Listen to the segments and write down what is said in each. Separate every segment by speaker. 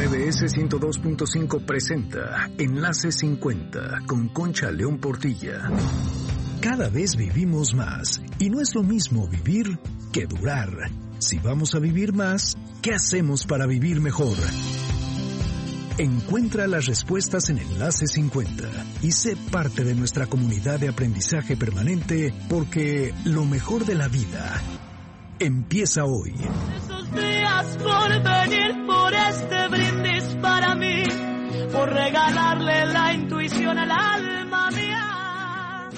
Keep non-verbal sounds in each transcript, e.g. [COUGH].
Speaker 1: MBS 102.5 presenta Enlace 50 con Concha León Portilla. Cada vez vivimos más y no es lo mismo vivir que durar. Si vamos a vivir más, ¿qué hacemos para vivir mejor? Encuentra las respuestas en Enlace 50 y sé parte de nuestra comunidad de aprendizaje permanente porque lo mejor de la vida empieza hoy.
Speaker 2: Días por venir por este brindis para mí, por regalarle la intuición al alma mía.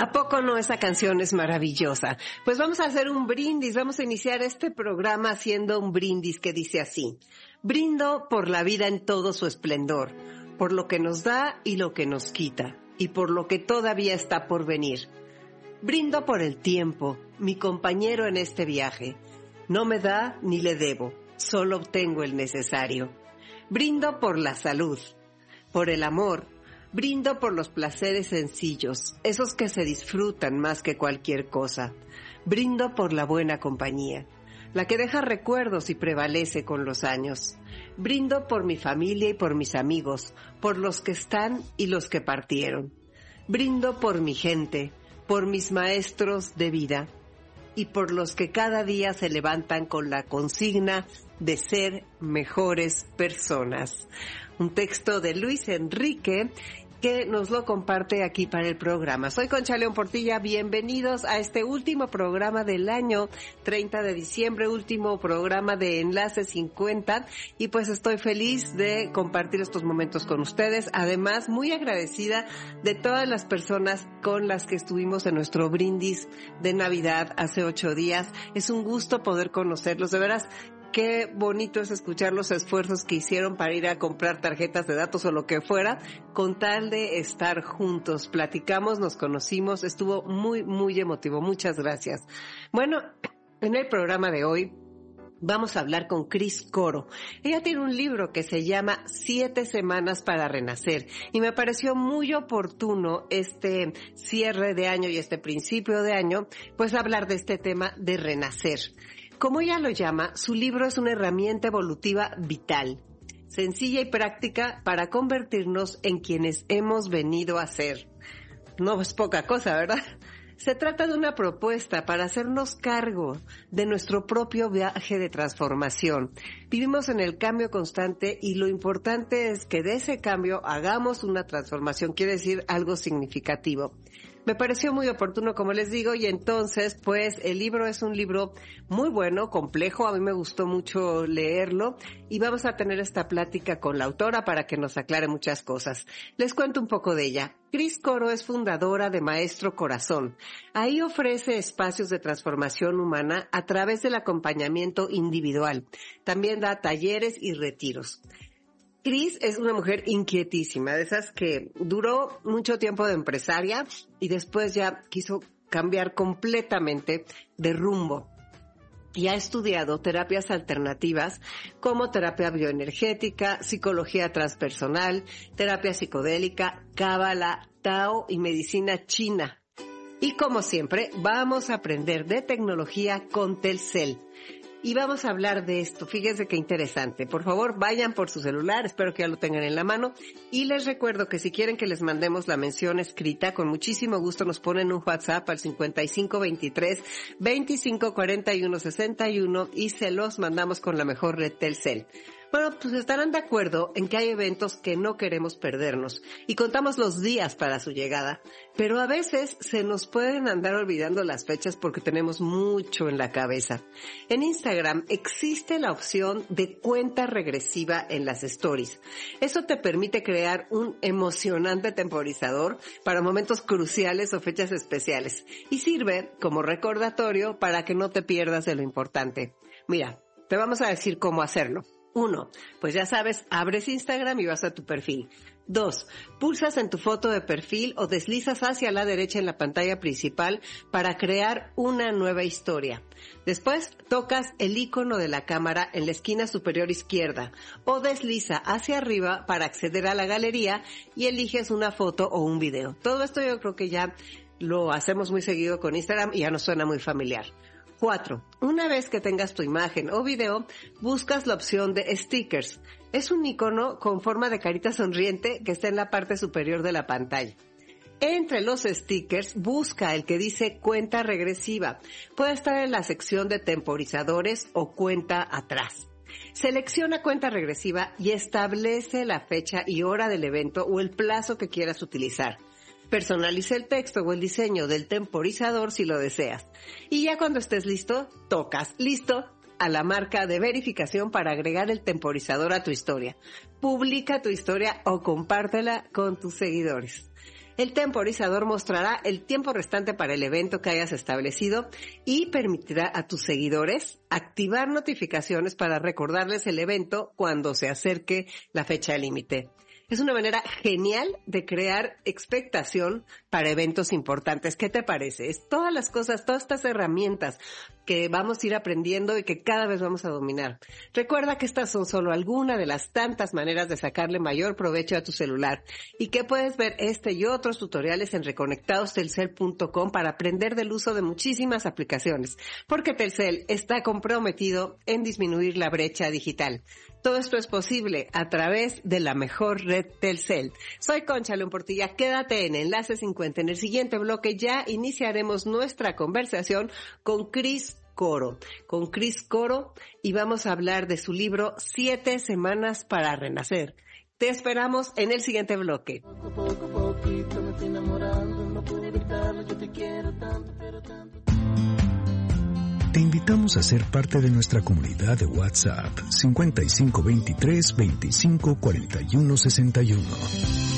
Speaker 3: ¿A poco no esa canción es maravillosa? Pues vamos a hacer un brindis, vamos a iniciar este programa haciendo un brindis que dice así. Brindo por la vida en todo su esplendor, por lo que nos da y lo que nos quita, y por lo que todavía está por venir. Brindo por el tiempo, mi compañero en este viaje. No me da ni le debo, solo obtengo el necesario. Brindo por la salud, por el amor, brindo por los placeres sencillos, esos que se disfrutan más que cualquier cosa. Brindo por la buena compañía, la que deja recuerdos y prevalece con los años. Brindo por mi familia y por mis amigos, por los que están y los que partieron. Brindo por mi gente, por mis maestros de vida y por los que cada día se levantan con la consigna de ser mejores personas. Un texto de Luis Enrique que nos lo comparte aquí para el programa. Soy Concha León Portilla, bienvenidos a este último programa del año 30 de diciembre, último programa de Enlace 50 y pues estoy feliz de compartir estos momentos con ustedes, además muy agradecida de todas las personas con las que estuvimos en nuestro brindis de Navidad hace ocho días. Es un gusto poder conocerlos, de veras qué bonito es escuchar los esfuerzos que hicieron para ir a comprar tarjetas de datos o lo que fuera, con tal de estar juntos. Platicamos, nos conocimos, estuvo muy, muy emotivo. Muchas gracias. Bueno, en el programa de hoy vamos a hablar con Cris Coro. Ella tiene un libro que se llama Siete Semanas para Renacer y me pareció muy oportuno este cierre de año y este principio de año, pues hablar de este tema de renacer. Como ella lo llama, su libro es una herramienta evolutiva vital, sencilla y práctica para convertirnos en quienes hemos venido a ser. No es poca cosa, ¿verdad? Se trata de una propuesta para hacernos cargo de nuestro propio viaje de transformación. Vivimos en el cambio constante y lo importante es que de ese cambio hagamos una transformación, quiere decir algo significativo. Me pareció muy oportuno, como les digo, y entonces, pues, el libro es un libro muy bueno, complejo, a mí me gustó mucho leerlo, y vamos a tener esta plática con la autora para que nos aclare muchas cosas. Les cuento un poco de ella. Cris Coro es fundadora de Maestro Corazón. Ahí ofrece espacios de transformación humana a través del acompañamiento individual. También da talleres y retiros. Cris es una mujer inquietísima, de esas que duró mucho tiempo de empresaria y después ya quiso cambiar completamente de rumbo. Y ha estudiado terapias alternativas como terapia bioenergética, psicología transpersonal, terapia psicodélica, cábala, Tao y medicina china. Y como siempre, vamos a aprender de tecnología con Telcel y vamos a hablar de esto. Fíjense qué interesante. Por favor, vayan por su celular, espero que ya lo tengan en la mano. Y les recuerdo que si quieren que les mandemos la mención escrita, con muchísimo gusto nos ponen un WhatsApp al 5523 2541 61 y se los mandamos con la mejor red Telcel. Bueno, pues estarán de acuerdo en que hay eventos que no queremos perdernos y contamos los días para su llegada, pero a veces se nos pueden andar olvidando las fechas porque tenemos mucho en la cabeza. En Instagram existe la opción de cuenta regresiva en las stories. Eso te permite crear un emocionante temporizador para momentos cruciales o fechas especiales y sirve como recordatorio para que no te pierdas de lo importante. Mira, te vamos a decir cómo hacerlo. Uno, pues ya sabes, abres Instagram y vas a tu perfil. Dos, pulsas en tu foto de perfil o deslizas hacia la derecha en la pantalla principal para crear una nueva historia. Después, tocas el icono de la cámara en la esquina superior izquierda o desliza hacia arriba para acceder a la galería y eliges una foto o un video. Todo esto yo creo que ya lo hacemos muy seguido con Instagram y ya nos suena muy familiar. 4. Una vez que tengas tu imagen o video, buscas la opción de stickers. Es un icono con forma de carita sonriente que está en la parte superior de la pantalla. Entre los stickers, busca el que dice cuenta regresiva. Puede estar en la sección de temporizadores o cuenta atrás. Selecciona cuenta regresiva y establece la fecha y hora del evento o el plazo que quieras utilizar. Personalice el texto o el diseño del temporizador si lo deseas. Y ya cuando estés listo, tocas listo a la marca de verificación para agregar el temporizador a tu historia. Publica tu historia o compártela con tus seguidores. El temporizador mostrará el tiempo restante para el evento que hayas establecido y permitirá a tus seguidores activar notificaciones para recordarles el evento cuando se acerque la fecha límite. Es una manera genial de crear expectación para eventos importantes. ¿Qué te parece? Es todas las cosas, todas estas herramientas que vamos a ir aprendiendo y que cada vez vamos a dominar. Recuerda que estas son solo algunas de las tantas maneras de sacarle mayor provecho a tu celular y que puedes ver este y otros tutoriales en reconectadostelcel.com para aprender del uso de muchísimas aplicaciones, porque Telcel está comprometido en disminuir la brecha digital. Todo esto es posible a través de la mejor red Telcel. Soy Concha León Portilla, quédate en Enlace 50. En el siguiente bloque ya iniciaremos nuestra conversación con Chris Coro, con Chris Coro, y vamos a hablar de su libro Siete Semanas para Renacer. Te esperamos en el siguiente bloque.
Speaker 1: Te invitamos a ser parte de nuestra comunidad de WhatsApp 5523 25 41 61.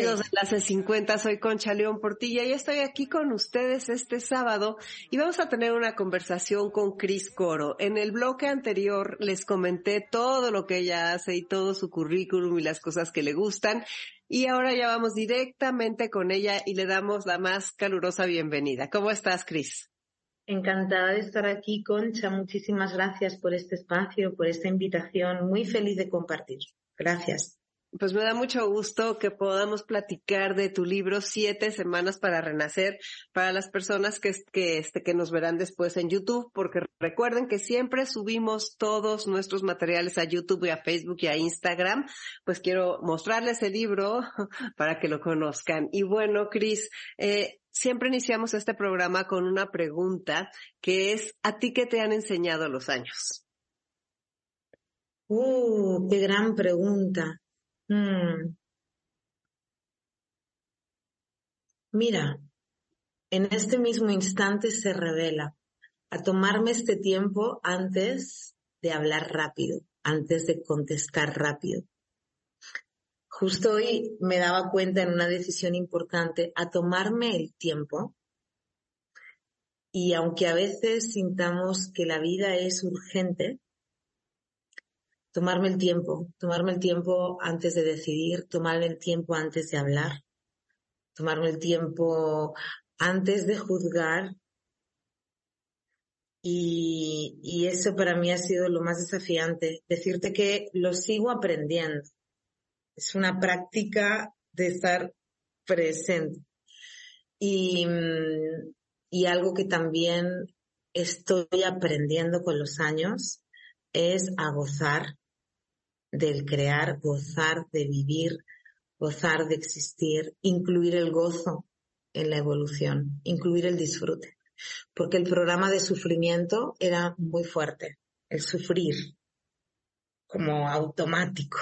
Speaker 3: Amigos de Enlace 50? Soy Concha León Portilla y estoy aquí con ustedes este sábado y vamos a tener una conversación con Cris Coro. En el bloque anterior les comenté todo lo que ella hace y todo su currículum y las cosas que le gustan y ahora ya vamos directamente con ella y le damos la más calurosa bienvenida. ¿Cómo estás, Cris?
Speaker 4: Encantada de estar aquí, Concha. Muchísimas gracias por este espacio, por esta invitación. Muy feliz de compartir. Gracias.
Speaker 3: Pues me da mucho gusto que podamos platicar de tu libro Siete Semanas para Renacer para las personas que, este, que nos verán después en YouTube, porque recuerden que siempre subimos todos nuestros materiales a YouTube y a Facebook y a Instagram. Pues quiero mostrarles el libro [LAUGHS] para que lo conozcan. Y bueno, Cris, eh, siempre iniciamos este programa con una pregunta que es, ¿a ti qué te han enseñado los años?
Speaker 4: Uh, qué gran pregunta. Mm. Mira, en este mismo instante se revela a tomarme este tiempo antes de hablar rápido, antes de contestar rápido. Justo hoy me daba cuenta en una decisión importante a tomarme el tiempo y aunque a veces sintamos que la vida es urgente, tomarme el tiempo, tomarme el tiempo antes de decidir, tomarme el tiempo antes de hablar, tomarme el tiempo antes de juzgar. Y, y eso para mí ha sido lo más desafiante, decirte que lo sigo aprendiendo. Es una práctica de estar presente. Y, y algo que también estoy aprendiendo con los años es a gozar del crear, gozar de vivir, gozar de existir, incluir el gozo en la evolución, incluir el disfrute. Porque el programa de sufrimiento era muy fuerte, el sufrir como automático.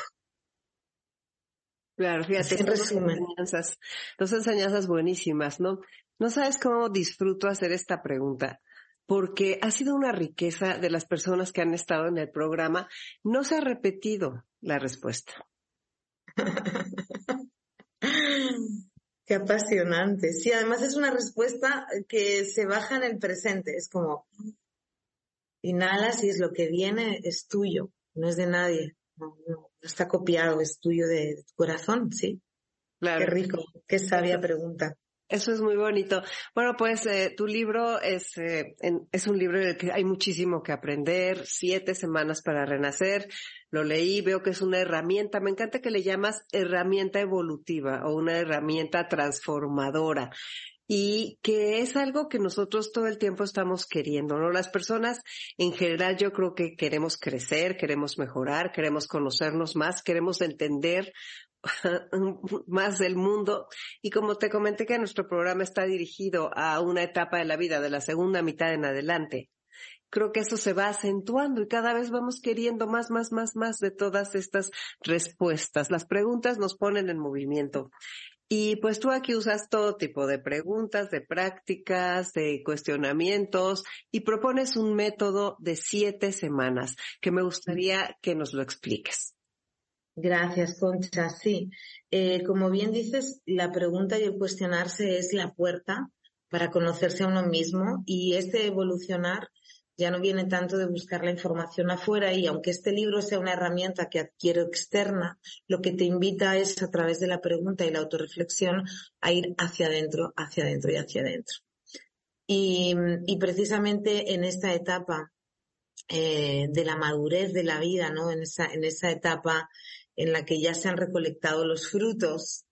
Speaker 3: Claro, fíjate, en resumen. Enseñanzas, dos enseñanzas buenísimas, ¿no? No sabes cómo disfruto hacer esta pregunta porque ha sido una riqueza de las personas que han estado en el programa. No se ha repetido la respuesta. [LAUGHS]
Speaker 4: Qué apasionante. Sí, además es una respuesta que se baja en el presente. Es como, inhalas y es lo que viene, es tuyo, no es de nadie. No, está copiado, es tuyo de, tu corazón, sí. Claro. Qué rico, qué sabia pregunta.
Speaker 3: Eso es muy bonito. Bueno, pues eh, tu libro es, eh, es un libro en el que hay muchísimo que aprender, siete semanas para renacer. Lo leí, veo que es una herramienta, me encanta que le llamas herramienta evolutiva o una herramienta transformadora. y que es algo que nosotros todo el tiempo estamos queriendo, ¿no? Las personas en general yo creo que queremos crecer, queremos mejorar, queremos conocernos más, queremos entender [LAUGHS] más del mundo. Y como te comenté que nuestro programa está dirigido a una etapa de la vida, de la segunda mitad en adelante, creo que eso se va acentuando y cada vez vamos queriendo más, más, más, más de todas estas respuestas. Las preguntas nos ponen en movimiento. Y pues tú aquí usas todo tipo de preguntas, de prácticas, de cuestionamientos y propones un método de siete semanas que me gustaría que nos lo expliques.
Speaker 4: Gracias, Concha. Sí, eh, como bien dices, la pregunta y el cuestionarse es la puerta para conocerse a uno mismo y este evolucionar ya no viene tanto de buscar la información afuera y aunque este libro sea una herramienta que adquiero externa, lo que te invita es a través de la pregunta y la autorreflexión a ir hacia adentro, hacia adentro y hacia adentro. Y, precisamente en esta etapa eh, de la madurez de la vida, ¿no? En esa, en esa etapa en la que ya se han recolectado los frutos,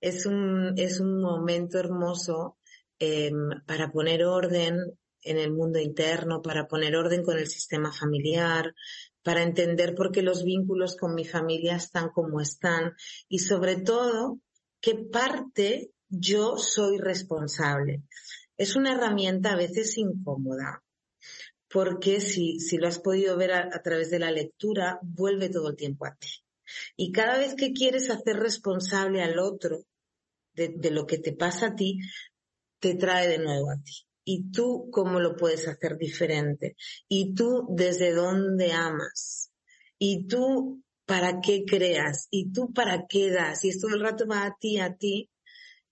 Speaker 4: es un, es un momento hermoso eh, para poner orden, en el mundo interno, para poner orden con el sistema familiar, para entender por qué los vínculos con mi familia están como están y sobre todo qué parte yo soy responsable. Es una herramienta a veces incómoda, porque si, si lo has podido ver a, través de la lectura, vuelve todo el tiempo a ti. Y cada vez que quieres hacer responsable al otro de, lo que te pasa a ti, te trae de nuevo a ti. Y tú cómo lo puedes hacer diferente y tú desde dónde amas y tú para qué creas y tú para qué das y esto el rato va a ti, a ti.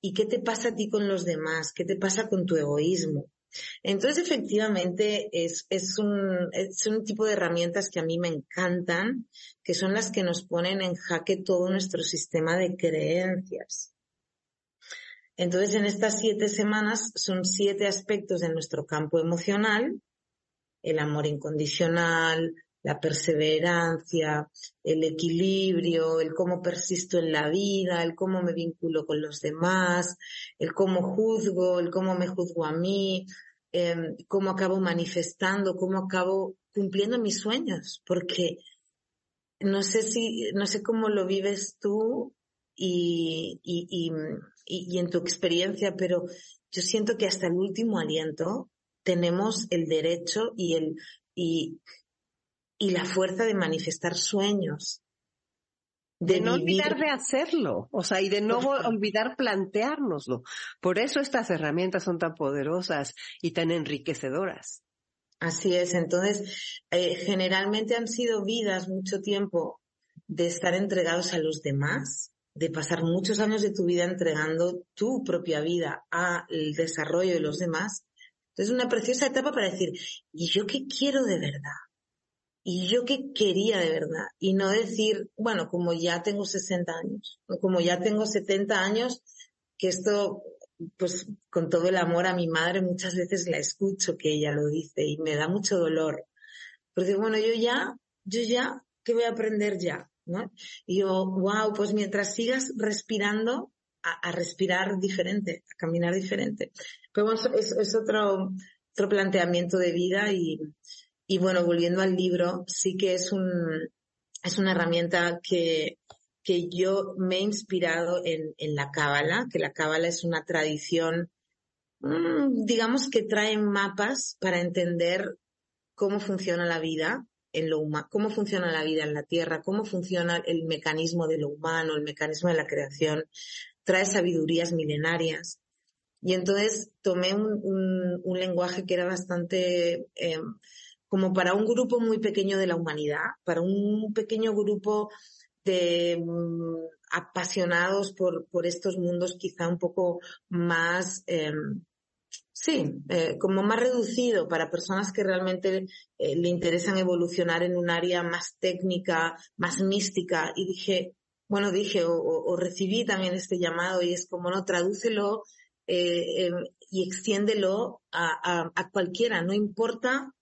Speaker 4: Y qué te pasa a ti con los demás, qué te pasa con tu egoísmo. Entonces, efectivamente, es, un tipo de herramientas que a mí me encantan, que son las que nos ponen en jaque todo nuestro sistema de creencias. Entonces, en estas siete semanas son siete aspectos de nuestro campo emocional, el amor incondicional, la perseverancia, el equilibrio, el cómo persisto en la vida, el cómo me vinculo con los demás, el cómo juzgo, el cómo me juzgo a mí, em, cómo acabo manifestando, cómo acabo cumpliendo mis sueños, porque no sé si, no sé cómo lo vives tú y, y, y, en tu experiencia, pero yo siento que hasta el último aliento tenemos el derecho y el y, y la fuerza de manifestar sueños.
Speaker 3: De, no olvidar de hacerlo, o sea, y de no olvidar planteárnoslo. Por eso estas herramientas son tan poderosas y tan enriquecedoras.
Speaker 4: Así es, entonces, eh, generalmente han sido vidas mucho tiempo de estar entregados a los demás, de pasar muchos años de tu vida entregando tu propia vida al desarrollo de los demás. Entonces, una preciosa etapa para decir, ¿y yo qué quiero de verdad? ¿Y yo qué quería de verdad? Y no decir, bueno, como ya tengo 60 años, o como ya tengo 70 años, que esto, pues con todo el amor a mi madre muchas veces la escucho que ella lo dice y me da mucho dolor. Porque bueno, yo ya, yo ya, ¿qué voy a aprender ya? Y yo, wow, pues mientras sigas respirando, a, respirar diferente, a caminar diferente. Pero bueno, es, es otro, otro planteamiento de vida y, y bueno, volviendo al libro, sí que es un, es una herramienta que, que yo me he inspirado en, en la Cábala, que la Cábala es una tradición, mm, digamos que trae mapas para entender cómo funciona la vida en lo humano, cómo funciona la vida en la Tierra, cómo funciona el mecanismo de lo humano, el mecanismo de la creación, trae sabidurías milenarias. Y entonces tomé un, un, lenguaje que era bastante eh, como para un grupo muy pequeño de la humanidad, para un pequeño grupo de mm, apasionados por, por estos mundos quizá un poco más eh, Sí, como más reducido para personas que realmente eh, le interesan evolucionar en un área más técnica, más mística. Y dije, bueno, dije, o, recibí también este llamado y es como, no, tradúcelo eh, em, y extiéndelo a, a, cualquiera, no importa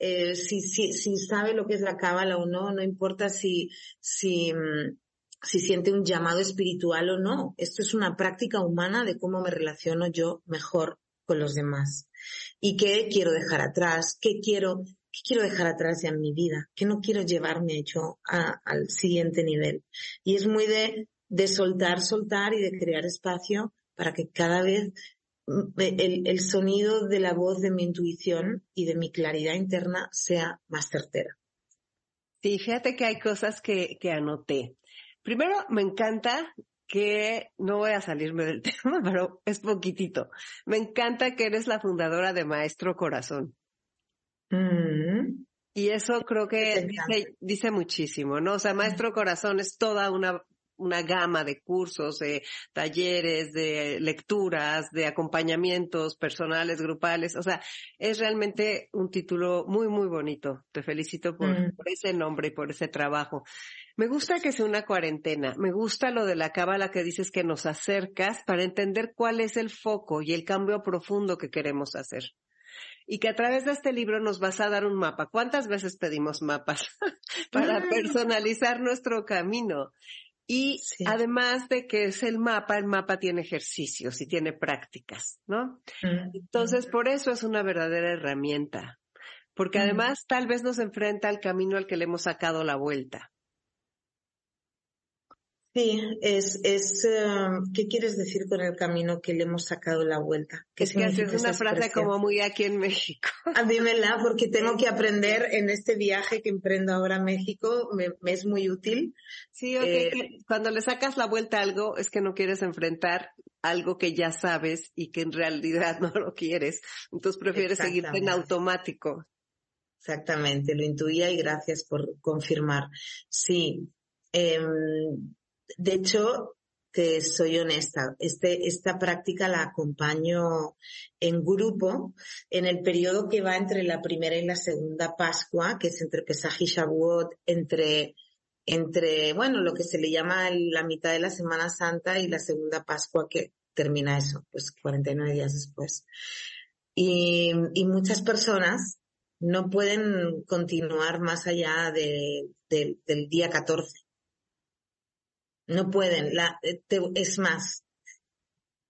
Speaker 4: si, si, si sabe lo que es la cábala o no, no importa si, si, mm, si siente un llamado espiritual o no. Esto es una práctica humana de cómo me relaciono yo mejor con los demás. Y qué quiero dejar atrás, qué quiero, qué quiero dejar atrás ya en mi vida, qué no quiero llevarme yo al siguiente nivel. Y es muy de, de soltar, soltar y de crear espacio para que cada vez el, el sonido de la voz de mi intuición y de mi claridad interna sea más certera.
Speaker 3: Sí, fíjate que hay cosas que, que anoté. Primero, me encanta que no voy a salirme del [LAUGHS] tema, pero es poquitito. Me encanta que eres la fundadora de Maestro Corazón.
Speaker 4: Mm.
Speaker 3: Y eso creo que dice, dice, muchísimo, ¿no? O sea, Maestro Corazón es toda una una gama de cursos, de talleres, de lecturas, de acompañamientos personales, grupales. O sea, es realmente un título muy, muy bonito. Te felicito por, mm. ese nombre y por ese trabajo. Me gusta que sea una cuarentena. Me gusta lo de la cábala que dices que nos acercas para entender cuál es el foco y el cambio profundo que queremos hacer y que a través de este libro nos vas a dar un mapa. ¿Cuántas veces pedimos mapas [LAUGHS] para personalizar nuestro camino? Y además de que es el mapa, el mapa tiene ejercicios y tiene prácticas, ¿no? Entonces, por eso es una verdadera herramienta. Porque además tal vez nos enfrenta al camino al que le hemos sacado la vuelta.
Speaker 4: Sí, es, es, em, ¿qué quieres decir con el camino que le hemos sacado la vuelta?
Speaker 3: es que haces una frase como muy aquí en México. [LAUGHS]
Speaker 4: Dímela, porque tengo que aprender en este viaje que emprendo ahora a México, me, es muy útil.
Speaker 3: Sí, okay, eh, cuando le sacas la vuelta a algo es que no quieres enfrentar algo que ya sabes y que en realidad [LAUGHS] no lo quieres. Entonces prefieres seguirte en automático.
Speaker 4: Exactamente, lo intuía y gracias por confirmar. Sí, eh, de hecho, te soy honesta, este, esta práctica la acompaño en grupo en el periodo que va entre la primera y la segunda Pascua, que es entre Pesaj y Shavuot, entre, entre, bueno, lo que se le llama la mitad de la Semana Santa y la segunda Pascua que termina eso, pues 49 días después. Y, y muchas personas no pueden continuar más allá de, del día 14 no pueden. Eh, es más,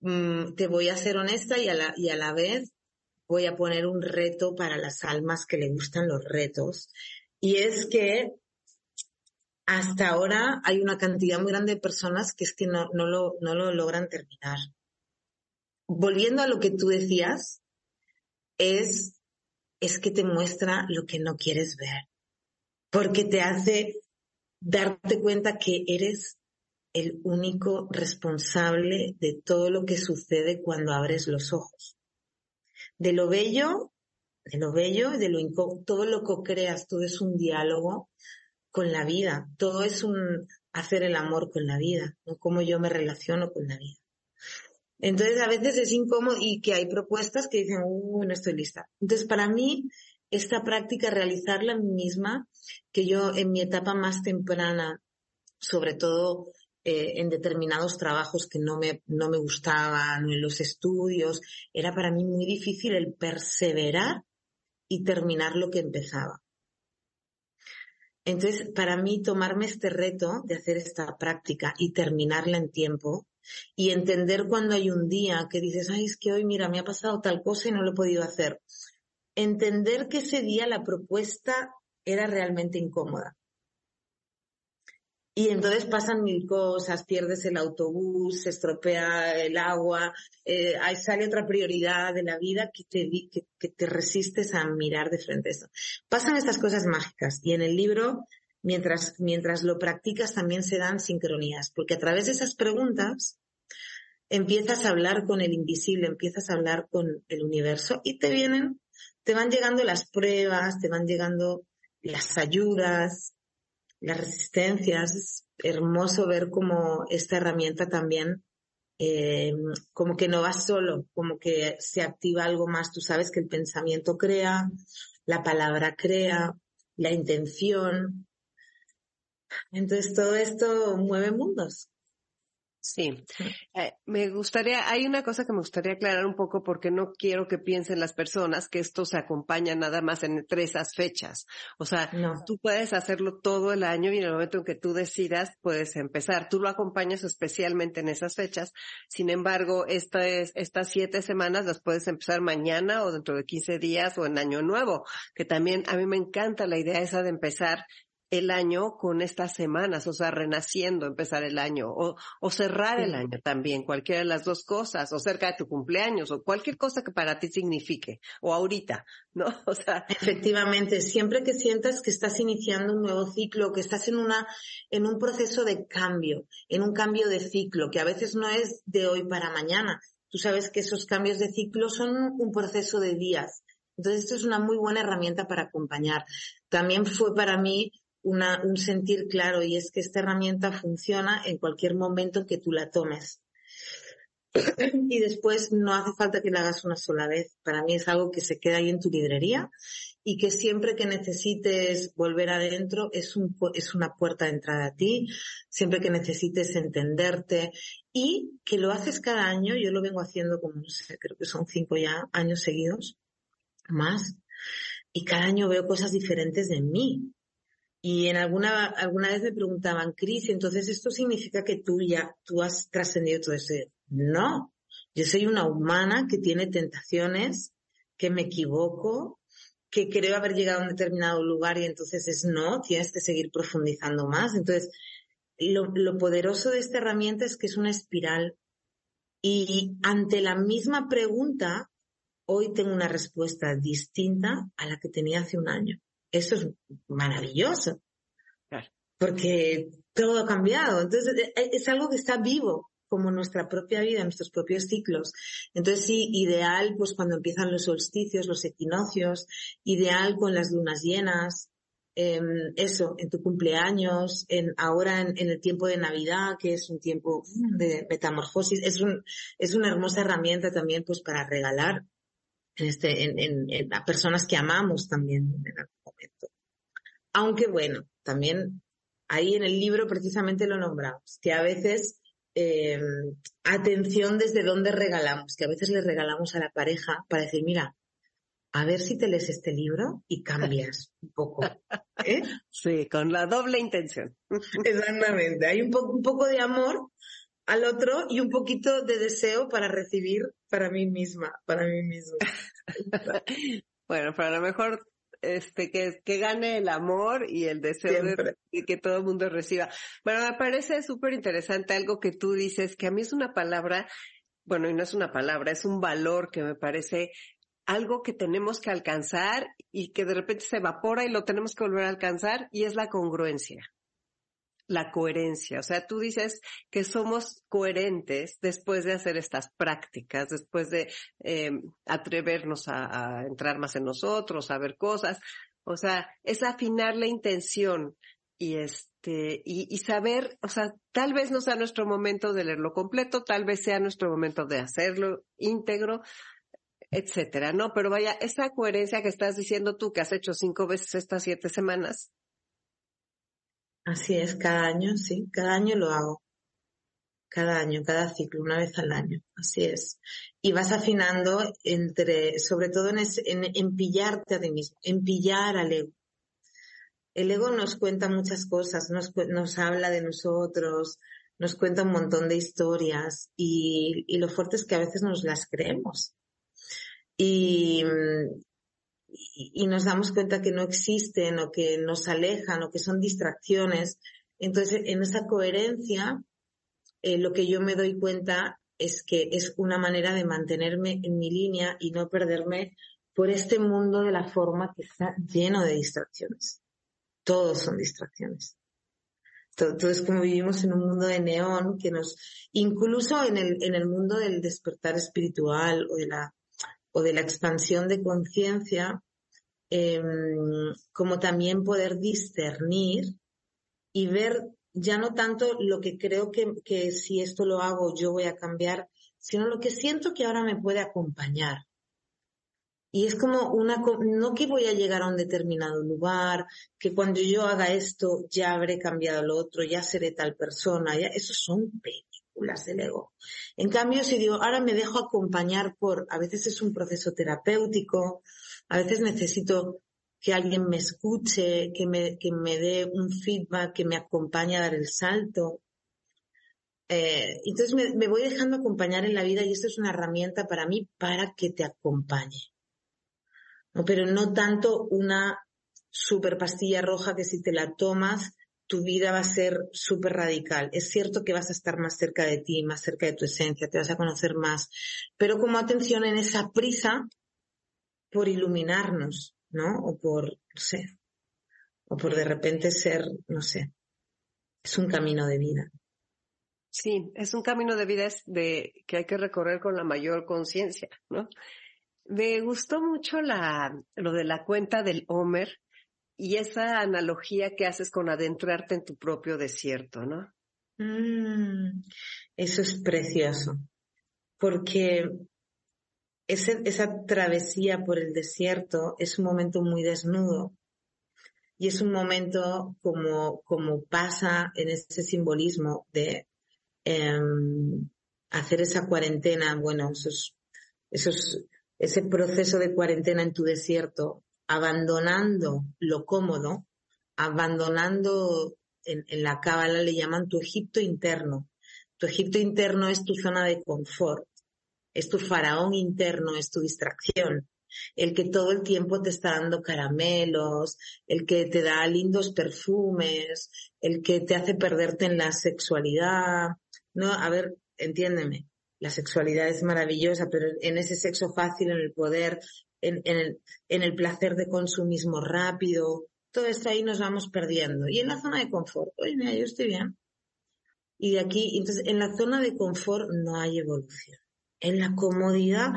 Speaker 4: mm, te voy a ser honesta y a, la, y a la vez voy a poner un reto para las almas que le gustan los retos. Y es que hasta ahora hay una cantidad muy grande de personas que es que no, no, lo, no lo logran terminar. Volviendo a lo que tú decías, es, es que te muestra lo que no quieres ver. Porque te hace darte cuenta que eres el único responsable de todo lo que sucede cuando abres los ojos. De lo bello, de lo bello, de lo todo lo que creas, todo es un diálogo con la vida, todo es un hacer el amor con la vida, no como yo me relaciono con la vida. Entonces a veces es incómodo y que hay propuestas que dicen, uy, no estoy lista. Entonces para mí, esta práctica, realizarla a mí misma, que yo en mi etapa más temprana, sobre todo eh, en determinados trabajos que no me, no me gustaban, en los estudios, era para mí muy difícil el perseverar y terminar lo que empezaba. Entonces, para mí tomarme este reto de hacer esta práctica y terminarla en tiempo y entender cuando hay un día que dices, ay, es que hoy, mira, me ha pasado tal cosa y no lo he podido hacer. Entender que ese día la propuesta era realmente incómoda y entonces pasan mil cosas, pierdes el autobús, se estropea el agua, eh, ahí sale otra prioridad de la vida que te, que, te resistes a mirar de frente eso. Pasan estas cosas mágicas y en el libro, mientras, mientras lo practicas, también se dan sincronías, porque a través de esas preguntas empiezas a hablar con el invisible, empiezas a hablar con el universo y te vienen, te van llegando las pruebas, te van llegando las ayudas, las resistencias. Es hermoso ver cómo esta herramienta también, eh, como que no va solo, como que se activa algo más. Tú sabes que el pensamiento crea, la palabra crea, la intención. Entonces todo esto mueve mundos.
Speaker 3: Sí, eh, me gustaría, hay una cosa que me gustaría aclarar un poco porque no quiero que piensen las personas que esto se acompaña nada más entre esas fechas. O sea, tú puedes hacerlo todo el año y en el momento en que tú decidas puedes empezar. Tú lo acompañas especialmente en esas fechas. Sin embargo, esta es, estas siete semanas las puedes empezar mañana o dentro de 15 días o en año nuevo, que también a mí me encanta la idea esa de empezar el año con estas semanas, o sea, renaciendo, empezar el año, o, o cerrar el año también, cualquiera de las dos cosas, o cerca de tu cumpleaños, o cualquier cosa que para ti signifique, o ahorita, ¿no? [LAUGHS] O sea.
Speaker 4: Efectivamente, siempre que sientas que estás iniciando un nuevo ciclo, que estás en una, en un proceso de cambio, en un cambio de ciclo, que a veces no es de hoy para mañana. Tú sabes que esos cambios de ciclo son un proceso de días. Entonces, esto es una muy buena herramienta para acompañar. También fue para mí una, un sentir claro y es que esta herramienta funciona en cualquier momento que tú la tomes. y después no hace falta que la hagas una sola vez. Para mí es algo que se queda ahí en tu librería y que siempre que necesites volver adentro es, un, es una puerta de entrada a ti, siempre que necesites entenderte y que lo haces cada año. Yo lo vengo haciendo como, no sé, creo que son cinco ya años seguidos, más. Y cada año veo cosas diferentes de mí. Y en alguna, alguna vez me preguntaban, Cris, entonces esto significa que tú ya, tú has trascendido todo eso. No, yo soy una humana que tiene tentaciones, que me equivoco, que creo haber llegado a un determinado lugar y entonces es no, tienes que seguir profundizando más. Entonces, lo, lo poderoso de esta herramienta es que es una espiral y ante la misma pregunta, hoy tengo una respuesta distinta a la que tenía hace un año. Eso es maravilloso. Porque todo ha cambiado. Entonces, e, e, es algo que está vivo, como nuestra propia vida, nuestros propios ciclos. Entonces, sí, ideal, pues cuando empiezan los solsticios, los equinoccios, ideal con las lunas llenas, em, eso, en tu cumpleaños, en, ahora en, el tiempo de Navidad, que es un tiempo de metamorfosis, es un, es una hermosa herramienta también, pues para regalar este, en, a personas que amamos también en momento. Aunque bueno, también ahí en el libro precisamente lo nombramos, que a veces em, atención desde dónde regalamos, que a veces le regalamos a la pareja para decir, mira, a ver si te lees este libro y cambias un poco. ¿eh? [LAUGHS]
Speaker 3: Sí, con la doble intención. [LAUGHS]
Speaker 4: Exactamente. Hay un, un poco de amor al otro y un poquito de deseo para recibir para mí misma, para mí misma. [LAUGHS]
Speaker 3: bueno, pero a lo mejor este que, que gane el amor y el deseo de, que todo el mundo reciba. Bueno, me parece súper interesante algo que tú dices, que a mí es una palabra, bueno, y no es una palabra, es un valor que me parece algo que tenemos que alcanzar y que de repente se evapora y lo tenemos que volver a alcanzar y es la congruencia la coherencia. O sea, tú dices que somos coherentes después de hacer estas prácticas, después de eh, atrevernos a, entrar más en nosotros, a ver cosas. O sea, es afinar la intención y este, y, y, saber, o sea, tal vez no sea nuestro momento de leerlo completo, tal vez sea nuestro momento de hacerlo íntegro, etcétera, ¿no? Pero vaya, esa coherencia que estás diciendo tú que has hecho cinco veces estas siete semanas,
Speaker 4: Así es, cada año, sí, cada año lo hago. Cada año, cada ciclo, una vez al año. Así es. Y vas afinando entre, sobre todo en, en, pillarte a ti mismo, en pillar al ego. El ego nos cuenta muchas cosas, nos, nos habla de nosotros, nos cuenta un montón de historias y, y lo fuerte es que a veces nos las creemos. Y, y, nos damos cuenta que no existen o que nos alejan o que son distracciones. Entonces, en esa coherencia, eh, lo que yo me doy cuenta es que es una manera de mantenerme en mi línea y no perderme por este mundo de la forma que está lleno de distracciones. Todos son distracciones. Entonces, como vivimos en un mundo de neón que nos, incluso en el, en el mundo del despertar espiritual o de la o de la expansión de conciencia, em, como también poder discernir y ver ya no tanto lo que creo que, que si esto lo hago yo voy a cambiar, sino lo que siento que ahora me puede acompañar. Y es como una, no que voy a llegar a un determinado lugar, que cuando yo haga esto ya habré cambiado lo otro, ya seré tal persona, ya, esos son brújulas del ego. En cambio, si digo, ahora me dejo acompañar por, a veces es un proceso terapéutico, a veces necesito que alguien me escuche, que me, que me dé un feedback, que me acompañe a dar el salto. Eh, entonces me, me, voy dejando acompañar en la vida y esto es una herramienta para mí para que te acompañe. ¿no? Pero no tanto una super pastilla roja que si te la tomas tu vida va a ser súper radical. Es cierto que vas a estar más cerca de ti, más cerca de tu esencia, te vas a conocer más, pero como atención en esa prisa por iluminarnos, ¿no? O por, no sé, o por de repente ser, no sé, es un camino de vida.
Speaker 3: Sí, es un camino de vida de, que hay que recorrer con la mayor conciencia, ¿no? Me gustó mucho la, lo de la cuenta del Homer y esa analogía que haces con adentrarte en tu propio desierto, ¿no?
Speaker 4: Mm, eso es precioso, porque esa travesía por el desierto es un momento muy desnudo y es un momento como, como pasa en ese simbolismo de em, hacer esa cuarentena, bueno, esos, ese proceso de cuarentena en tu desierto, abandonando lo cómodo, abandonando en, la cábala le llaman tu Egipto interno. Tu Egipto interno es tu zona de confort es tu faraón interno, es tu distracción. El que todo el tiempo te está dando caramelos, el que te da lindos perfumes, el que te hace perderte en la sexualidad. No, a ver, entiéndeme, la sexualidad es maravillosa, pero en ese sexo fácil, en el poder, en, el, placer de consumismo rápido, todo esto ahí nos vamos perdiendo. Y en la zona de confort, oye, mira, yo estoy bien. Y de aquí, entonces, en la zona de confort no hay evolución. En la comodidad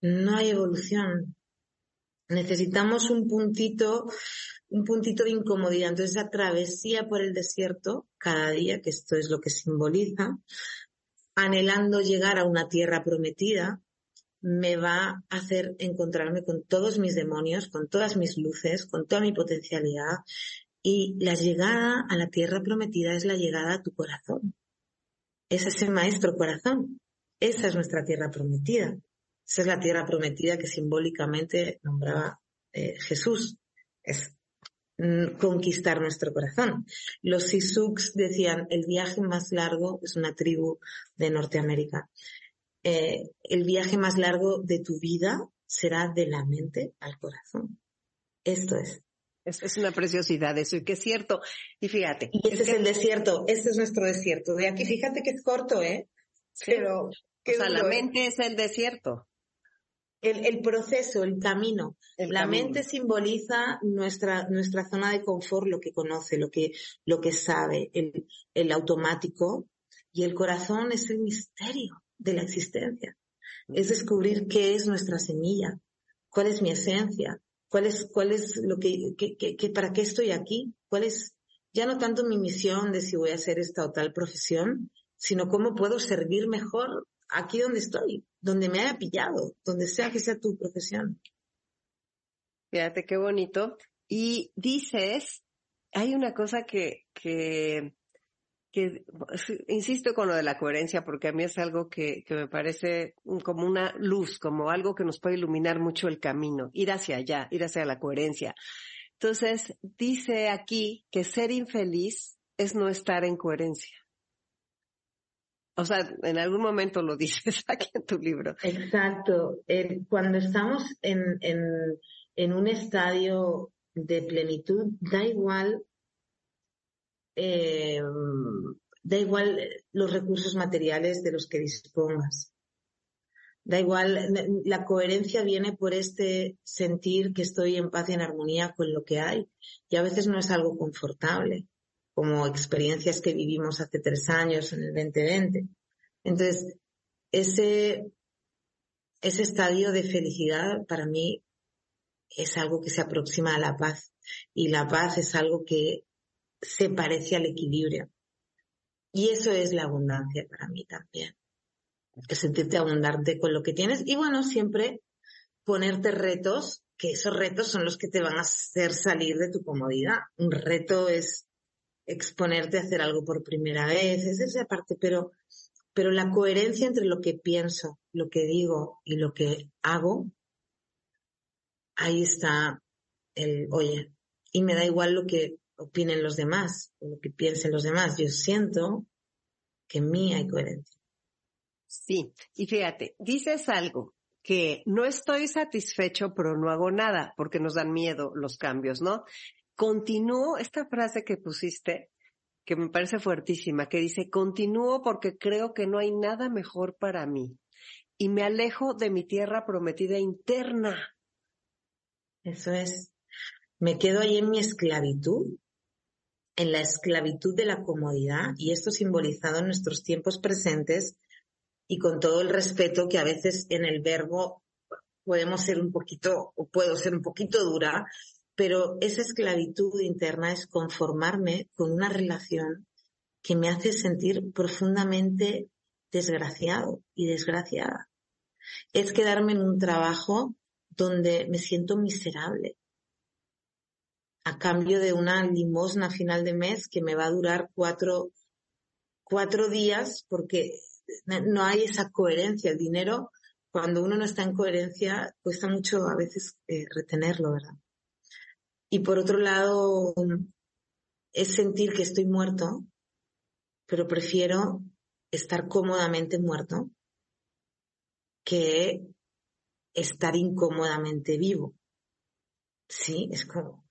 Speaker 4: no hay evolución. Necesitamos un puntito, un puntito de incomodidad. Entonces, esa travesía por el desierto, cada día, que esto es lo que simboliza, anhelando llegar a una tierra prometida, me va a hacer encontrarme con todos mis demonios, con todas mis luces, con toda mi potencialidad. Y la llegada a la tierra prometida es la llegada a tu corazón. Es ese maestro corazón. Esa es nuestra tierra prometida. Esa es la tierra prometida que simbólicamente nombraba eh, Jesús. Es mm, conquistar nuestro corazón. Los Sisuks decían, el viaje más largo, es una tribu de Norteamérica, eh, el viaje más largo de tu vida será de la mente al corazón. Esto es.
Speaker 3: Es, una preciosidad eso, y que es cierto. Y fíjate.
Speaker 4: Y este es, el desierto, este es nuestro desierto. De aquí, fíjate que es corto, ¿eh? Pero
Speaker 3: o sea, la mente es el desierto.
Speaker 4: El, el proceso, el camino. la mente simboliza nuestra, nuestra zona de confort, lo que conoce, lo que, lo que sabe, el, el automático. Y el corazón es el misterio de la existencia. Es descubrir qué es nuestra semilla, cuál es mi esencia, cuál es, cuál es lo que, que, que, para qué estoy aquí, cuál es, ya no tanto mi misión de si voy a hacer esta o tal profesión, sino cómo puedo servir mejor aquí donde estoy, donde me haya pillado, donde sea que sea tu profesión.
Speaker 3: Fíjate qué bonito. Y dices, hay una cosa que, que, que, [LAUGHS] insisto con lo de la coherencia, porque a mí es algo que, que me parece como una luz, como algo que nos puede iluminar mucho el camino, ir hacia allá, ir hacia la coherencia. Entonces, dice aquí que ser infeliz es no estar en coherencia. O sea, en algún momento lo [LAUGHS] dices aquí en tu libro.
Speaker 4: Exacto. cuando estamos en, en, en, un estadio de plenitud, da igual, eh, da igual los recursos materiales de los que dispongas. Da igual, la coherencia viene por este sentir que estoy en paz y en armonía con lo que hay. Y a veces no es algo confortable como experiencias que vivimos hace tres años en el 2020. Entonces, ese, ese estadio de felicidad para mí es algo que se aproxima a la paz y la paz es algo que se parece al equilibrio. Y eso es la abundancia para mí también. Sentirte abundante con lo que tienes y bueno, siempre ponerte retos, que esos retos son los que te van a hacer salir de tu comodidad. Un reto es exponerte a hacer algo por primera vez, es esa parte, pero, pero la coherencia entre lo que pienso, lo que digo y lo que hago, ahí está el, oye, y me da igual lo que opinen los demás o lo que piensen los demás, yo siento que en mí hay coherencia.
Speaker 3: Sí, y fíjate, dices algo que no estoy satisfecho, pero no hago nada, porque nos dan miedo los cambios, ¿no? Continúo, esta frase que pusiste, que me parece fuertísima, que dice, continúo porque creo que no hay nada mejor para mí y me alejo de mi tierra prometida interna.
Speaker 4: Eso es. Me quedo ahí en mi esclavitud, en la esclavitud de la comodidad y esto simbolizado en nuestros tiempos presentes y con todo el respeto que a veces en el verbo podemos ser un poquito, o puedo ser un poquito dura, pero esa esclavitud interna es conformarme con una relación que me hace sentir profundamente desgraciado y desgraciada. Es quedarme en un trabajo donde me siento miserable a cambio de una limosna final de mes que me va a durar cuatro, cuatro días porque no hay esa coherencia. El dinero, cuando uno no está en coherencia, cuesta mucho a veces eh, retenerlo, ¿verdad? Y por otro lado, es sentir que estoy muerto, pero prefiero estar cómodamente muerto que estar incómodamente vivo. Sí, es como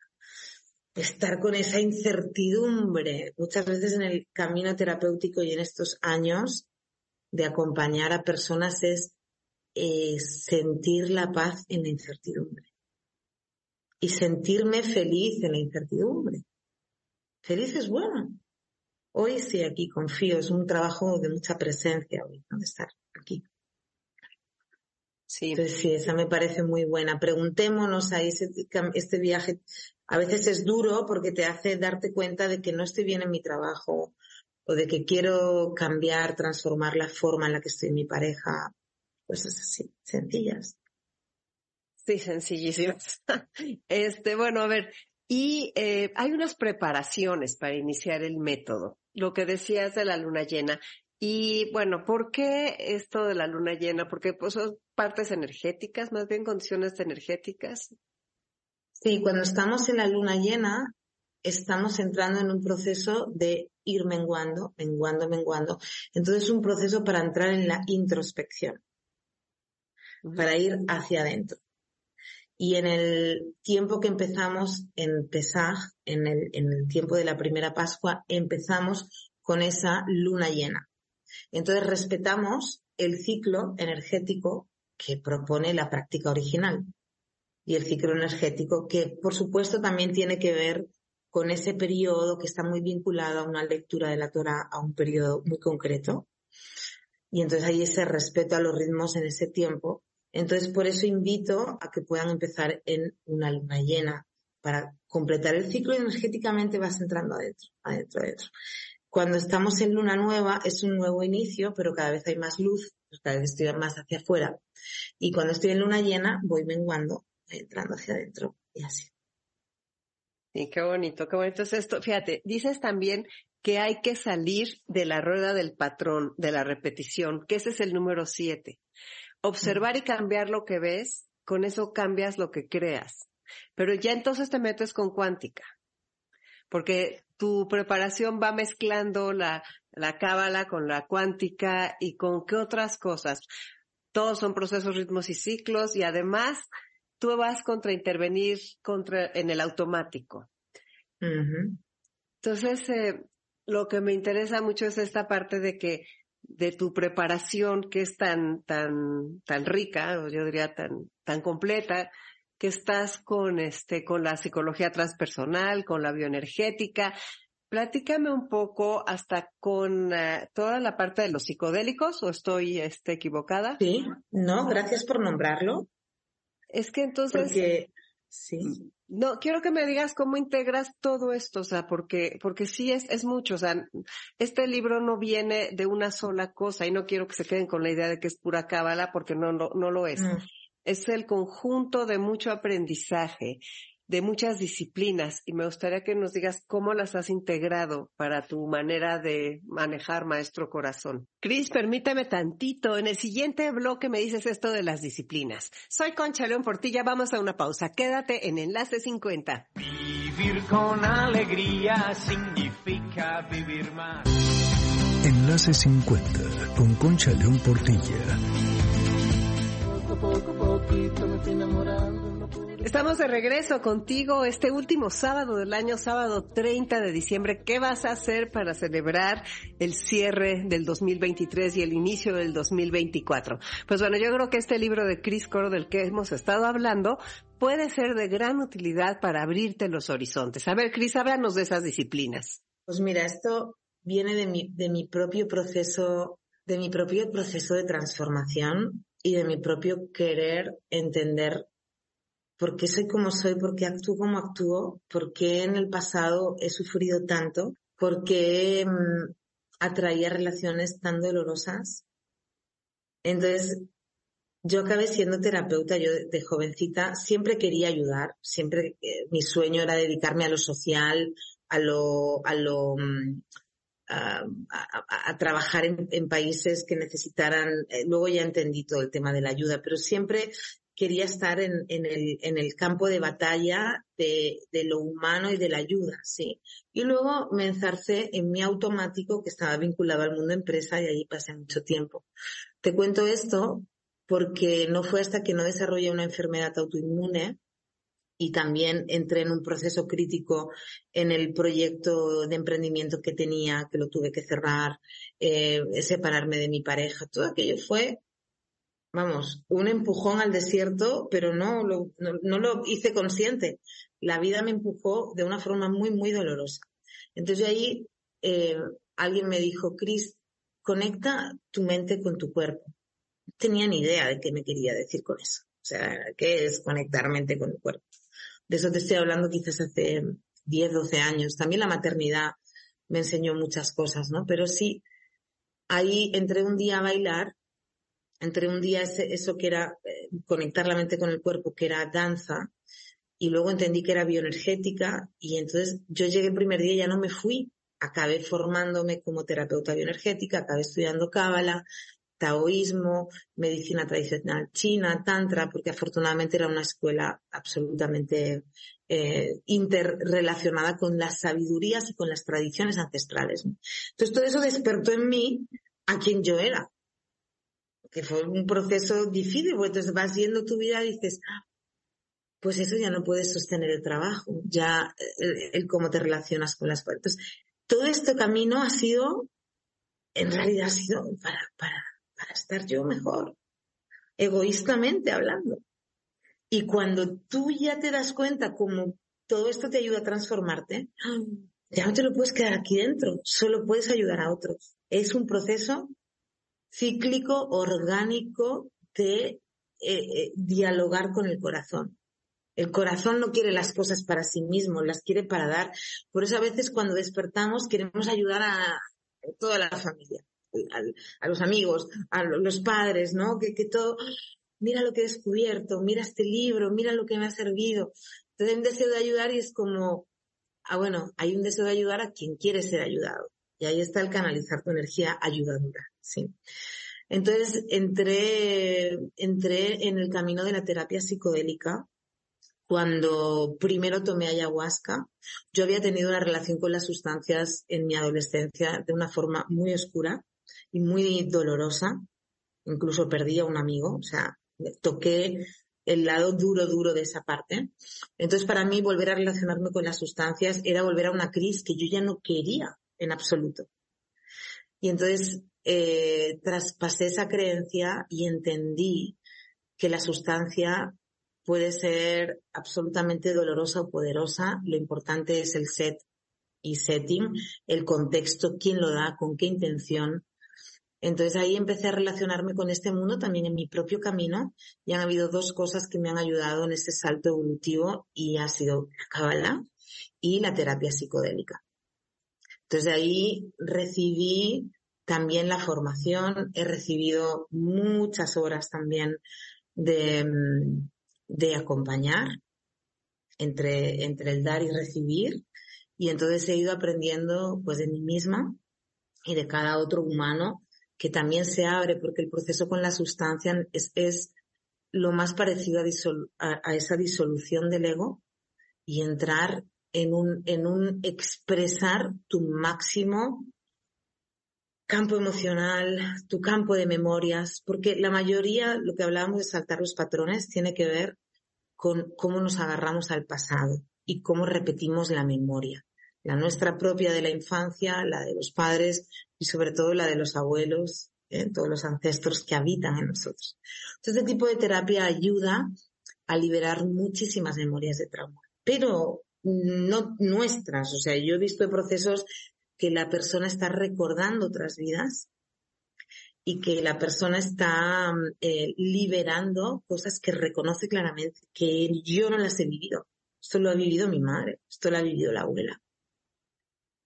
Speaker 4: estar con esa incertidumbre. Muchas veces en el camino terapéutico y en estos años de acompañar a personas es eh, sentir la paz en la incertidumbre y sentirme feliz en la incertidumbre. Feliz es bueno. Hoy sí, aquí confío, es un trabajo de mucha presencia hoy, ¿no? De estar aquí. Sí. Entonces sí, esa me parece muy buena. Preguntémonos ahí, este viaje a veces es duro porque te hace darte cuenta de que no estoy bien en mi trabajo, o de que quiero cambiar, transformar la forma en la que estoy en mi pareja, pues es así, sencillas.
Speaker 3: Sí, sencillísimas. [LAUGHS] Este, bueno, a ver, y eh, hay unas preparaciones para iniciar el método. Lo que decías de la luna llena. Y bueno, ¿por qué esto de la luna llena? Porque pues son partes energéticas, más bien condiciones energéticas.
Speaker 4: Sí, cuando estamos en la luna llena, estamos entrando en un proceso de ir menguando, menguando, menguando. Entonces es un proceso para entrar en la introspección, para ir hacia adentro. Y en el tiempo que empezamos en Pesaj, en el, en el tiempo de la primera Pascua, empezamos con esa luna llena. Entonces respetamos el ciclo energético que propone la práctica original y el ciclo energético que por supuesto también tiene que ver con ese periodo que está muy vinculado a una lectura de la Torah a un periodo muy concreto. Y entonces hay ese respeto a los ritmos en ese tiempo. Entonces por eso invito a que puedan empezar en una luna llena para completar el ciclo y energéticamente vas entrando adentro, adentro, adentro. Cuando estamos en luna nueva es un nuevo inicio, pero cada vez hay más luz, cada vez estoy más hacia afuera. Y cuando estoy en luna llena voy menguando, entrando hacia adentro y así.
Speaker 3: Sí, qué bonito, qué bonito es esto. Fíjate, dices también que hay que salir de la rueda del patrón, de la repetición, que ese es el número siete. Observar y cambiar lo que ves, con eso cambias lo que creas. Pero ya entonces te metes con cuántica. Porque tu preparación va mezclando la, la cábala con la cuántica y con qué otras cosas. Todos son procesos, ritmos y ciclos y además tú vas contra intervenir contra, en el automático. Entonces, eh, lo que me interesa mucho es esta parte de que de tu preparación que es tan, tan, tan rica, o yo diría tan, tan completa, que estás con este, con la psicología transpersonal, con la bioenergética. Platícame un poco hasta con eh, toda la parte de los psicodélicos, o estoy este, equivocada.
Speaker 4: Sí, no, gracias por nombrarlo.
Speaker 3: Es que entonces...
Speaker 4: Porque, sí.
Speaker 3: No, quiero que me digas cómo integras todo esto, o sea, porque, porque sí es, es mucho, o sea, este libro no viene de una sola cosa y no quiero que se queden con la idea de que es pura cábala porque no, no, no lo es. Mm. Es el conjunto de mucho aprendizaje. De muchas disciplinas y me gustaría que nos digas cómo las has integrado para tu manera de manejar Maestro Corazón. Cris, permíteme tantito. En el siguiente bloque me dices esto de las disciplinas. Soy Concha León Portilla. Vamos a una pausa. Quédate en Enlace 50.
Speaker 5: Vivir con alegría significa vivir más.
Speaker 1: Enlace 50 con Concha León Portilla.
Speaker 2: Poco, poquito me estoy enamorando.
Speaker 3: Estamos de regreso contigo este último sábado del año, sábado 30 de diciembre. ¿Qué vas a hacer para celebrar el cierre del 2023 y el inicio del 2024? Pues bueno, yo creo que este libro de Chris Coro del que hemos estado hablando puede ser de gran utilidad para abrirte los horizontes. A ver, Chris, háblanos de esas disciplinas.
Speaker 4: Pues mira, esto viene de mi, de mi propio proceso, de mi propio proceso de transformación y de mi propio querer entender por qué soy como soy, por qué actúo como actúo, por qué en el pasado he sufrido tanto, por qué mm, atraía relaciones tan dolorosas. Entonces, yo acabé siendo terapeuta, yo de, jovencita siempre quería ayudar, siempre eh, mi sueño era dedicarme a lo social, a lo, a lo, mm, a, trabajar en, países que necesitaran, eh, luego ya entendí todo el tema de la ayuda, pero siempre quería estar en, el, campo de batalla de, de, lo humano y de la ayuda, sí. Y luego me enzarcé en mi automático que estaba vinculado al mundo empresa y allí pasé mucho tiempo. Te cuento esto porque no fue hasta que no desarrollé una enfermedad autoinmune y también entré en un proceso crítico en el proyecto de emprendimiento que tenía, que lo tuve que cerrar, eh, separarme de mi pareja. Todo aquello fue vamos, un empujón al desierto, pero no lo, no, lo hice consciente. La vida me empujó de una forma muy, muy dolorosa. Entonces ahí eh, alguien me dijo, Cris, conecta tu mente con tu cuerpo. No tenía ni idea de qué me quería decir con eso. O sea, ¿qué es conectar mente con el cuerpo? De eso te estoy hablando quizás hace 10, 12 años. También la maternidad me enseñó muchas cosas, ¿no? Pero sí, ahí entré un día a bailar entre un día eso que era eh, conectar la mente con el cuerpo, que era danza, y luego entendí que era bioenergética, y entonces yo llegué el primer día y ya no me fui. Acabé formándome como terapeuta bioenergética, acabé estudiando cábala, taoísmo, medicina tradicional china, tantra, porque afortunadamente era una escuela absolutamente eh, interrelacionada con las sabidurías y con las tradiciones ancestrales. Entonces todo eso despertó en mí a quien yo era, que fue un proceso difícil, porque entonces vas viendo tu vida y dices, pues eso ya no puedes sostener el trabajo, ya el, cómo te relacionas con las puertas. Todo este camino ha sido, en realidad ha sido para, para, para estar yo mejor, egoístamente hablando. Y cuando tú ya te das cuenta cómo todo esto te ayuda a transformarte, ya no te lo puedes quedar aquí dentro, solo puedes ayudar a otros. Es un proceso cíclico, orgánico de eh, eh, dialogar con el corazón. El corazón no quiere las cosas para sí mismo, las quiere para dar. Por eso a veces cuando despertamos queremos ayudar a toda la familia, a, los amigos, a los padres, ¿no? Que, que todo, mira lo que he descubierto, mira este libro, mira lo que me ha servido. Entonces hay un deseo de ayudar y es como, ah bueno, hay un deseo de ayudar a quien quiere ser ayudado. Y ahí está el canalizar tu energía ayudadora, ¿sí? Entonces entré, entré en el camino de la terapia psicodélica cuando primero tomé ayahuasca. Yo había tenido una relación con las sustancias en mi adolescencia de una forma muy oscura y muy dolorosa. Incluso perdí a un amigo, o sea, toqué el lado duro, duro de esa parte. Entonces, para mí, volver a relacionarme con las sustancias era volver a una crisis que yo ya no quería en absoluto. Y entonces eh, traspasé esa creencia y entendí que la sustancia puede ser absolutamente dolorosa o poderosa. Lo importante es el set y setting, el contexto, quién lo da, con qué intención. Entonces ahí empecé a relacionarme con este mundo también en mi propio camino y han habido dos cosas que me han ayudado en ese salto evolutivo y ha sido la cábala y la terapia psicodélica. Entonces de ahí recibí también la formación, he recibido muchas horas también de, de acompañar. entre, entre el dar y recibir. Y entonces he ido aprendiendo pues de mí misma y de cada otro humano que también se abre porque el proceso con la sustancia es, es lo más parecido a, a, esa disolución del ego y entrar en un, en un expresar tu máximo campo emocional, tu campo de memorias, porque la mayoría, lo que hablábamos de saltar los patrones, tiene que ver con cómo nos agarramos al pasado y cómo repetimos la memoria. La nuestra propia de la infancia, la de los padres y sobre todo la de los abuelos, ¿eh? todos los ancestros que habitan en nosotros. Entonces, este tipo de terapia ayuda a liberar muchísimas memorias de trauma, pero no nuestras. O sea, yo he visto procesos que la persona está recordando otras vidas y que la persona está eh, liberando cosas que reconoce claramente que yo no las he vivido. Esto lo ha vivido mi madre, esto lo ha vivido la abuela.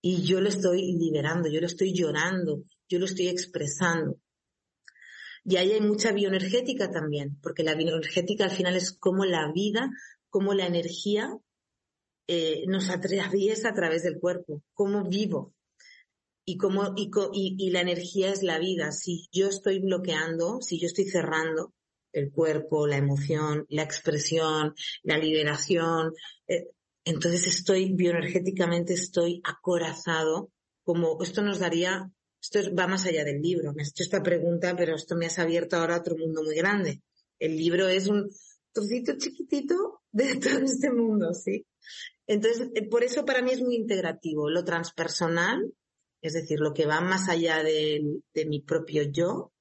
Speaker 4: Y yo lo estoy liberando, yo lo estoy llorando, yo lo estoy expresando. Y ahí hay mucha bioenergética también, porque la bioenergética al final es como la vida, como la energía eh, nos atraviesa a través del cuerpo, cómo vivo, y cómo, y, y, la energía es la vida. Si yo estoy bloqueando, si yo estoy cerrando el cuerpo, la emoción, la expresión, la liberación, eh, entonces estoy bioenergéticamente estoy acorazado, como esto nos daría, esto va más allá del libro. Me has hecho esta pregunta, pero esto me has abierto ahora a otro mundo muy grande. El libro es un trocito chiquitito [LAUGHS] de todo este mundo, ¿sí? Entonces, eh, por eso para mí es muy integrativo. Lo transpersonal es decir, lo que va más allá de, mi propio yo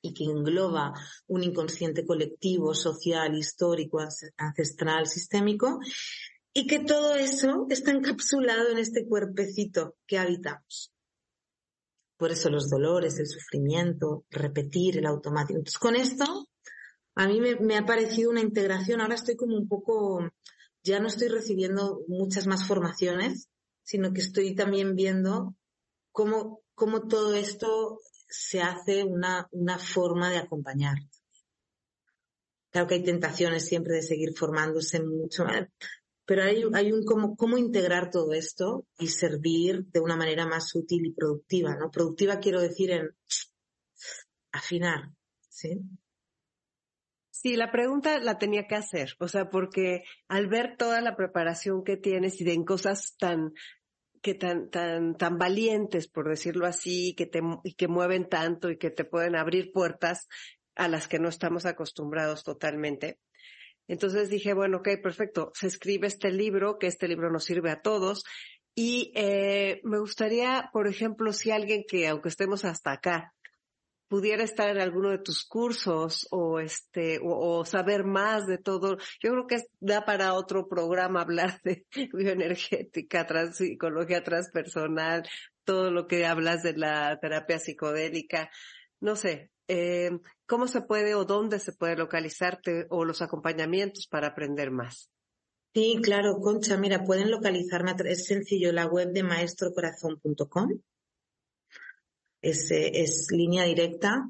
Speaker 4: y que engloba un inconsciente colectivo, social, histórico, ancestral, sistémico, y que todo eso está encapsulado en este cuerpecito que habitamos. Por eso los dolores, el sufrimiento, repetir, el automático. Entonces, con esto, a mí me, ha parecido una integración. Ahora estoy como un poco, ya no estoy recibiendo muchas más formaciones, sino que estoy también viendo cómo, cómo todo esto se hace una, una forma de acompañar. Claro que hay tentaciones siempre de seguir formándose mucho, pero hay, hay un cómo, cómo integrar todo esto y servir de una manera más útil y productiva, ¿no? Productiva quiero decir en afinar, ¿sí?
Speaker 3: Sí, la pregunta la tenía que hacer, o sea, porque al ver toda la preparación que tienes y de en cosas tan que tan, tan, tan valientes, por decirlo así, que te, y que mueven tanto y que te pueden abrir puertas a las que no estamos acostumbrados totalmente. Entonces dije, bueno, ok, perfecto, se escribe este libro, que este libro nos sirve a todos. Y eh, me gustaría, por ejemplo, si alguien que, aunque estemos hasta acá, pudiera estar en alguno de tus cursos o este o, saber más de todo. Yo creo que da para otro programa hablar de [LAUGHS] bioenergética, trans, psicología transpersonal, todo lo que hablas de la terapia psicodélica. No sé, eh, ¿cómo se puede o dónde se puede localizarte o los acompañamientos para aprender más?
Speaker 4: Sí, claro, Concha, mira, pueden localizarme, es sencillo, la web de maestrocorazón.com es, es línea directa.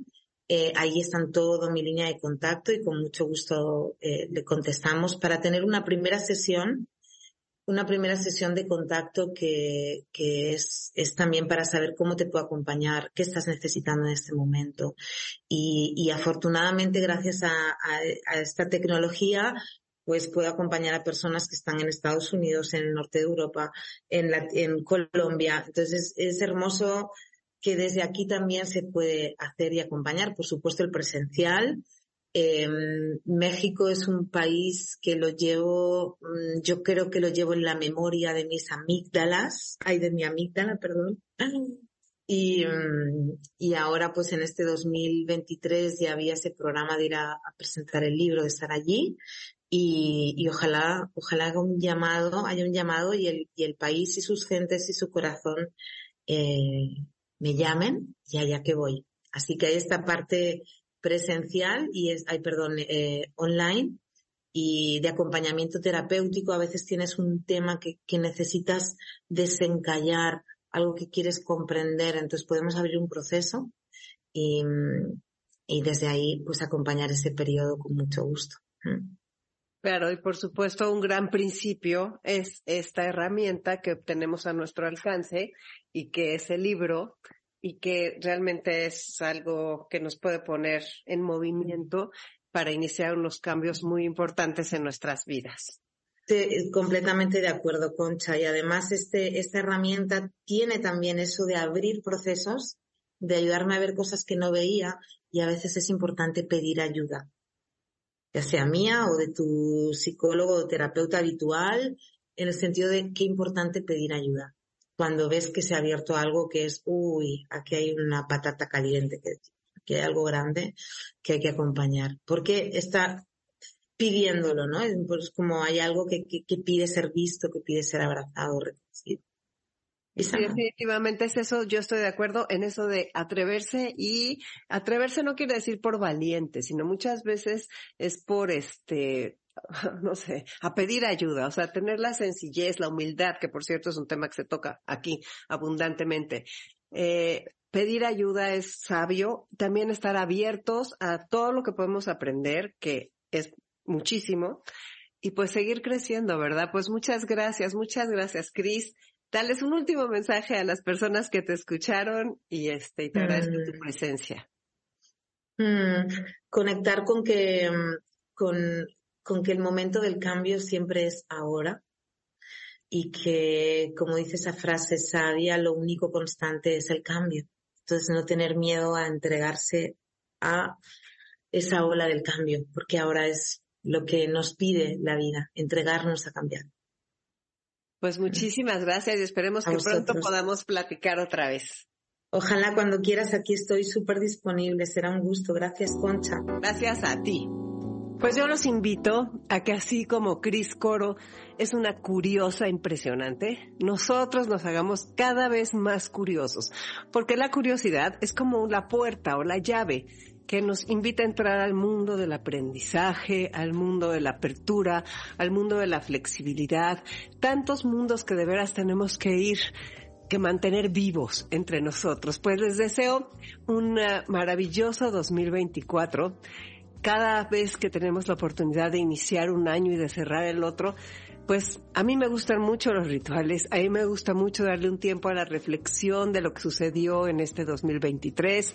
Speaker 4: Eh, ahí están todo mi línea de contacto y con mucho gusto eh, le contestamos para tener una primera sesión, una primera sesión de contacto que, que es, es también para saber cómo te puedo acompañar, qué estás necesitando en este momento. Y, y afortunadamente gracias a, esta tecnología pues puedo acompañar a personas que están en Estados Unidos, en el norte de Europa, en, en Colombia. Entonces es hermoso que desde aquí también se puede hacer y acompañar, por supuesto, el presencial. Eh, México es un país que lo llevo, mm, yo creo que lo llevo en la memoria de mis amígdalas, ay, de mi amígdala, perdón. Y, mm, y ahora pues en este 2023 ya había ese programa de ir a, a presentar el libro, de estar allí y, y, ojalá, ojalá haga un llamado, haya un llamado y el, y el país y sus gentes y su corazón eh, me llamen y allá que voy. Así que hay esta parte presencial y es, ay, perdón, eh, online y de acompañamiento terapéutico. A veces tienes un tema que, necesitas desencallar, algo que quieres comprender, entonces podemos abrir un proceso y, y desde ahí pues acompañar ese periodo con mucho gusto. Mm.
Speaker 3: Claro, y por supuesto un gran principio es esta herramienta que tenemos a nuestro alcance y que es el libro y que realmente es algo que nos puede poner en movimiento para iniciar unos cambios muy importantes en nuestras vidas.
Speaker 4: completamente de acuerdo, Concha. Y además este, esta herramienta tiene también eso de abrir procesos, de ayudarme a ver cosas que no veía y a veces es importante pedir ayuda ya sea mía o de tu psicólogo o terapeuta habitual, en el sentido de qué importante pedir ayuda. Cuando ves que se ha abierto algo que es, uy, aquí hay una patata caliente, que, hay algo grande que hay que acompañar. Porque está pidiéndolo, ¿no? Es pues como hay algo que, que, pide ser visto, que pide ser abrazado, reconocido.
Speaker 3: Definitivamente es eso, yo estoy de acuerdo en eso de atreverse y atreverse no quiere decir por valiente, sino muchas veces es por este, [LAUGHS] no sé, a pedir ayuda, o sea, tener la sencillez, la humildad, que por cierto es un tema que se toca aquí abundantemente. Eh, pedir ayuda es sabio, también estar abiertos a todo lo que podemos aprender, que es muchísimo, y pues seguir creciendo, ¿verdad? Pues muchas gracias, muchas gracias, Cris. Dales un último mensaje a las personas que te escucharon y este, y te agradezco tu mm. presencia.
Speaker 4: Mm, conectar con que, mm, con, con que el momento del cambio siempre es ahora y que, como dice esa frase sabia, lo único constante es el cambio. Entonces, no tener miedo a entregarse a esa ola del cambio, porque ahora es lo que nos pide la vida, entregarnos a cambiar.
Speaker 3: Pues muchísimas gracias y esperemos que pronto podamos platicar otra vez.
Speaker 4: Ojalá cuando quieras, aquí estoy súper disponible. Será un gusto. Gracias, Concha.
Speaker 3: Gracias a ti. Pues yo los invito a que así como Cris Coro es una curiosa impresionante, nosotros nos hagamos cada vez más curiosos, porque la curiosidad es como la puerta o la llave que nos invita a entrar al mundo del aprendizaje, al mundo de la apertura, al mundo de la flexibilidad, tantos mundos que de veras tenemos que ir que mantener vivos entre nosotros. Pues les deseo un maravilloso 2024 cada vez que tenemos la oportunidad de iniciar un año y de cerrar el otro, pues a mí me gustan mucho los rituales, a mí me gusta mucho darle un tiempo a la reflexión de lo que sucedió en este 2023.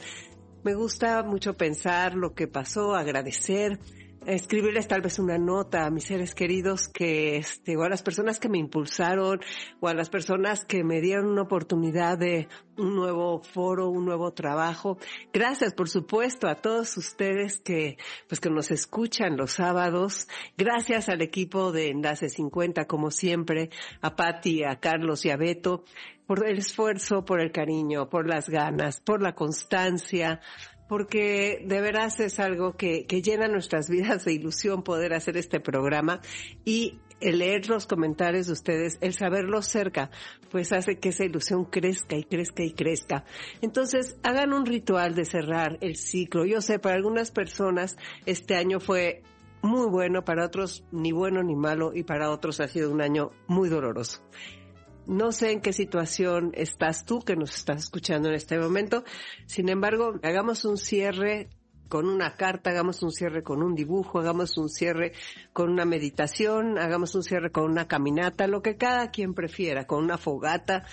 Speaker 3: Me gusta mucho pensar lo que pasó, agradecer, escribirles tal vez una nota a mis seres queridos que, este, o a las personas que me impulsaron, o a las personas que me dieron una oportunidad de un nuevo foro, un nuevo trabajo. Gracias, por supuesto, a todos ustedes que, pues que nos escuchan los sábados. Gracias al equipo de Enlace 50, como siempre, a Patti, a Carlos y a Beto, por el esfuerzo, por el cariño, por las ganas, por la constancia, porque de veras es algo que, que llena nuestras [LAUGHS] vidas de ilusión poder hacer este programa y el leer los comentarios de ustedes, el saberlo cerca, pues hace que esa ilusión crezca y crezca y crezca. Entonces, hagan un ritual de cerrar el ciclo. Yo sé, para algunas personas este año fue muy bueno, para otros ni bueno ni malo y para otros ha sido un año muy doloroso. No sé en qué situación estás tú que nos estás escuchando en este momento. Sin embargo, hagamos un cierre con una carta, hagamos un cierre con un dibujo, hagamos un cierre con una meditación, hagamos un cierre con una caminata, lo que cada quien prefiera, con una fogata,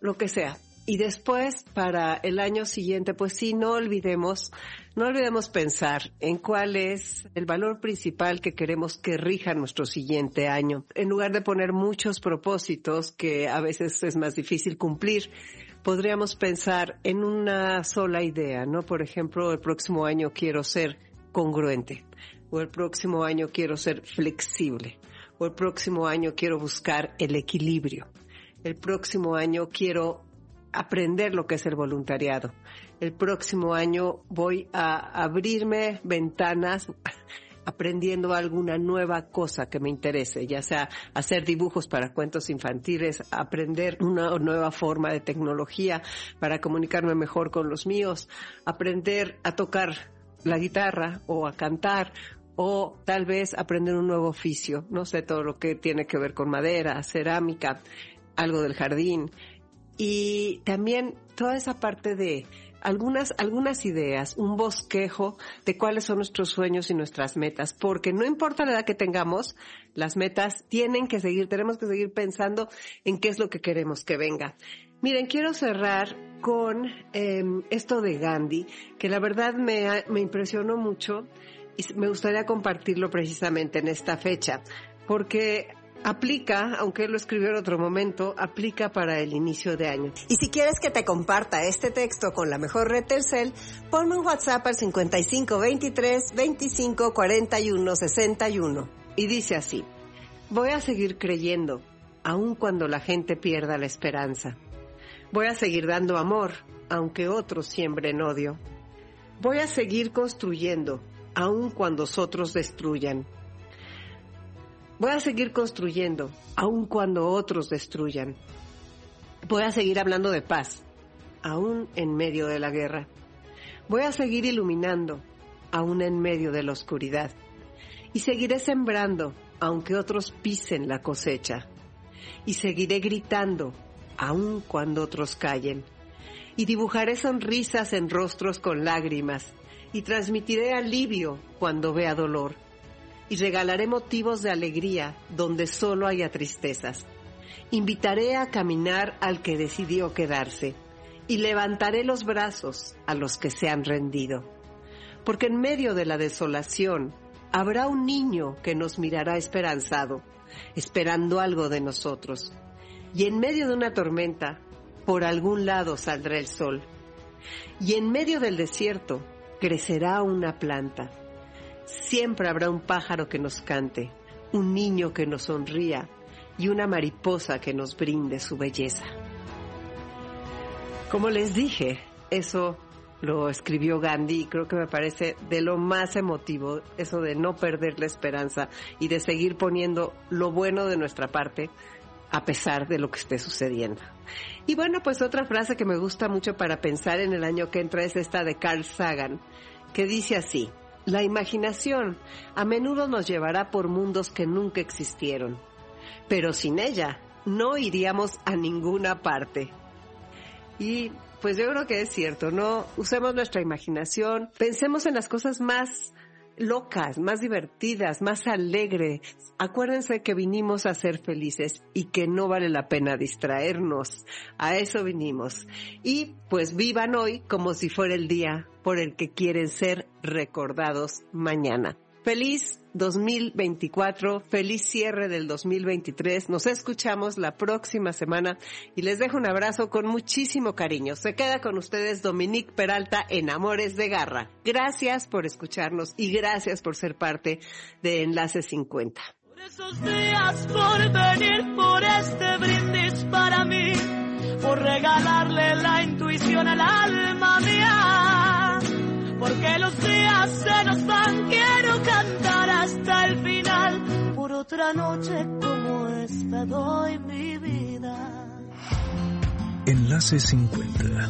Speaker 3: lo que sea. Y después, para el año siguiente, pues sí, no olvidemos, no olvidemos pensar en cuál es el valor principal que queremos que rija nuestro siguiente año. En lugar de poner muchos propósitos que a veces es más difícil cumplir, podríamos pensar en una sola idea, ¿no? Por ejemplo, el próximo año quiero ser congruente, o el próximo año quiero ser flexible, o el próximo año quiero buscar el equilibrio. El próximo año quiero aprender lo que es el voluntariado. El próximo año voy a abrirme ventanas [LAUGHS] aprendiendo alguna nueva cosa que me interese, ya sea hacer dibujos para cuentos infantiles, aprender una nueva forma de tecnología para comunicarme mejor con los míos, aprender a tocar la guitarra o a cantar o tal vez aprender un nuevo oficio, no sé, todo lo que tiene que ver con madera, cerámica, algo del jardín, y también toda esa parte de algunas, algunas ideas, un bosquejo de cuáles son nuestros sueños y nuestras metas, porque no importa la edad que tengamos, las metas tienen que seguir, tenemos que seguir pensando en qué es lo que queremos que venga. Miren, quiero cerrar con em, esto de Gandhi, que la verdad me, me impresionó mucho y me gustaría compartirlo precisamente en esta fecha, porque aplica, aunque él lo escribió en otro momento, aplica para el inicio de año.
Speaker 6: Y si quieres que te comparta este texto con la mejor red Telcel, ponme un WhatsApp al 55 23 25 41 61.
Speaker 3: Y dice así, voy a seguir creyendo, aun cuando la gente pierda la esperanza. Voy a seguir dando amor, aunque otros siembren odio. Voy a seguir construyendo, aun cuando otros destruyan. Voy a seguir construyendo, aun cuando otros destruyan. Voy a seguir hablando de paz, aun en medio de la guerra. Voy a seguir iluminando, aun en medio de la oscuridad. Y seguiré sembrando, aunque otros pisen la cosecha. Y seguiré gritando, aun cuando otros callen. Y dibujaré sonrisas en rostros con lágrimas. Y transmitiré alivio cuando vea dolor y regalaré motivos de alegría donde solo haya tristezas. Invitaré a caminar al que decidió quedarse y levantaré los brazos a los que se han rendido. Porque en medio de la desolación habrá un niño que nos mirará esperanzado, esperando algo de nosotros. Y en medio de una tormenta, por algún lado saldrá el sol. Y en medio del desierto crecerá una planta Siempre habrá un pájaro que nos cante, un niño que nos sonría y una mariposa que nos brinde su belleza. Como les dije, eso lo escribió Gandhi y creo que me parece de lo más emotivo, eso de no perder la esperanza y de seguir poniendo lo bueno de nuestra parte a pesar de lo que esté sucediendo. Y bueno, pues otra frase que me gusta mucho para pensar en el año que entra es esta de Carl Sagan, que dice así, la imaginación a menudo nos llevará por mundos que nunca existieron, pero sin ella no iríamos a ninguna parte. Y pues yo creo que es cierto, ¿no? Usemos nuestra imaginación, pensemos en las cosas más locas, más divertidas, más alegres. Acuérdense que vinimos a ser felices y que no vale la pena distraernos. A eso vinimos. Y pues vivan hoy como si fuera el día por el que quieren ser recordados mañana. Feliz 2024, feliz cierre del 2023. Nos escuchamos la próxima semana y les dejo un abrazo con muchísimo cariño. Se queda con ustedes Dominique Peralta en Amores de Garra. Gracias por escucharnos y gracias por ser parte de Enlace 50.
Speaker 2: Por esos días, por venir, por este brindis para mí, por regalarle la intuición al alma mía porque los días se nos van, quiero cantar hasta el final, por otra noche como esta doy mi vida.
Speaker 1: Enlace 50,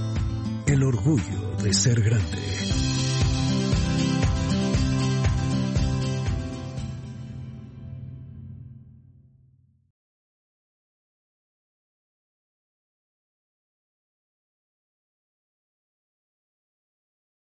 Speaker 1: el orgullo de ser grande.